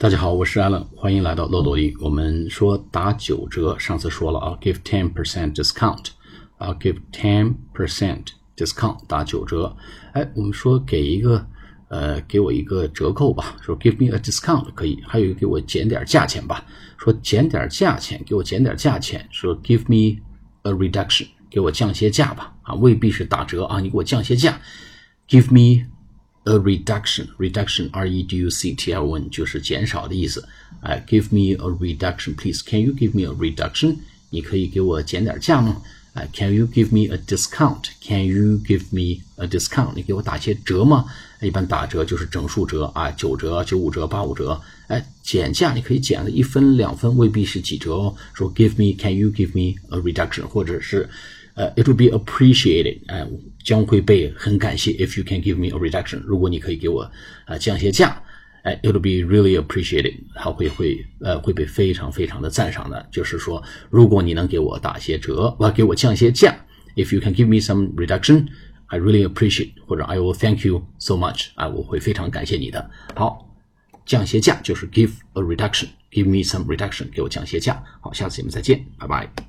大家好，我是 Allen，欢迎来到漏斗里。我们说打九折，上次说了啊，give ten percent discount，啊，give ten percent discount 打九折。哎，我们说给一个呃，给我一个折扣吧，说 give me a discount 可以，还有一个给我减点价钱吧，说减点价钱，给我减点价钱，说 give me a reduction，给我降些价吧，啊，未必是打折啊，你给我降些价，give me。a reduction reduction r e d u c t l n 就是减少的意思。哎，give me a reduction please. Can you give me a reduction？你可以给我减点价吗？哎，Can you give me a discount？Can you give me a discount？你给我打些折吗？一般打折就是整数折啊，九折、九五折、八五折。哎，减价你可以减了一分两分，未必是几折哦。说 give me，Can you give me a reduction？或者是 呃，it will be appreciated，哎，将会被很感谢。If you can give me a reduction，如果你可以给我啊降些价，哎，it will be really appreciated，它会会呃会被非常非常的赞赏的。就是说，如果你能给我打些折，我给我降些价，if you can give me some reduction，I really appreciate，或者 I will thank you so much，啊，我会非常感谢你的。好，降些价就是 give a reduction，give me some reduction，给我降些价。好，下次节目再见，拜拜。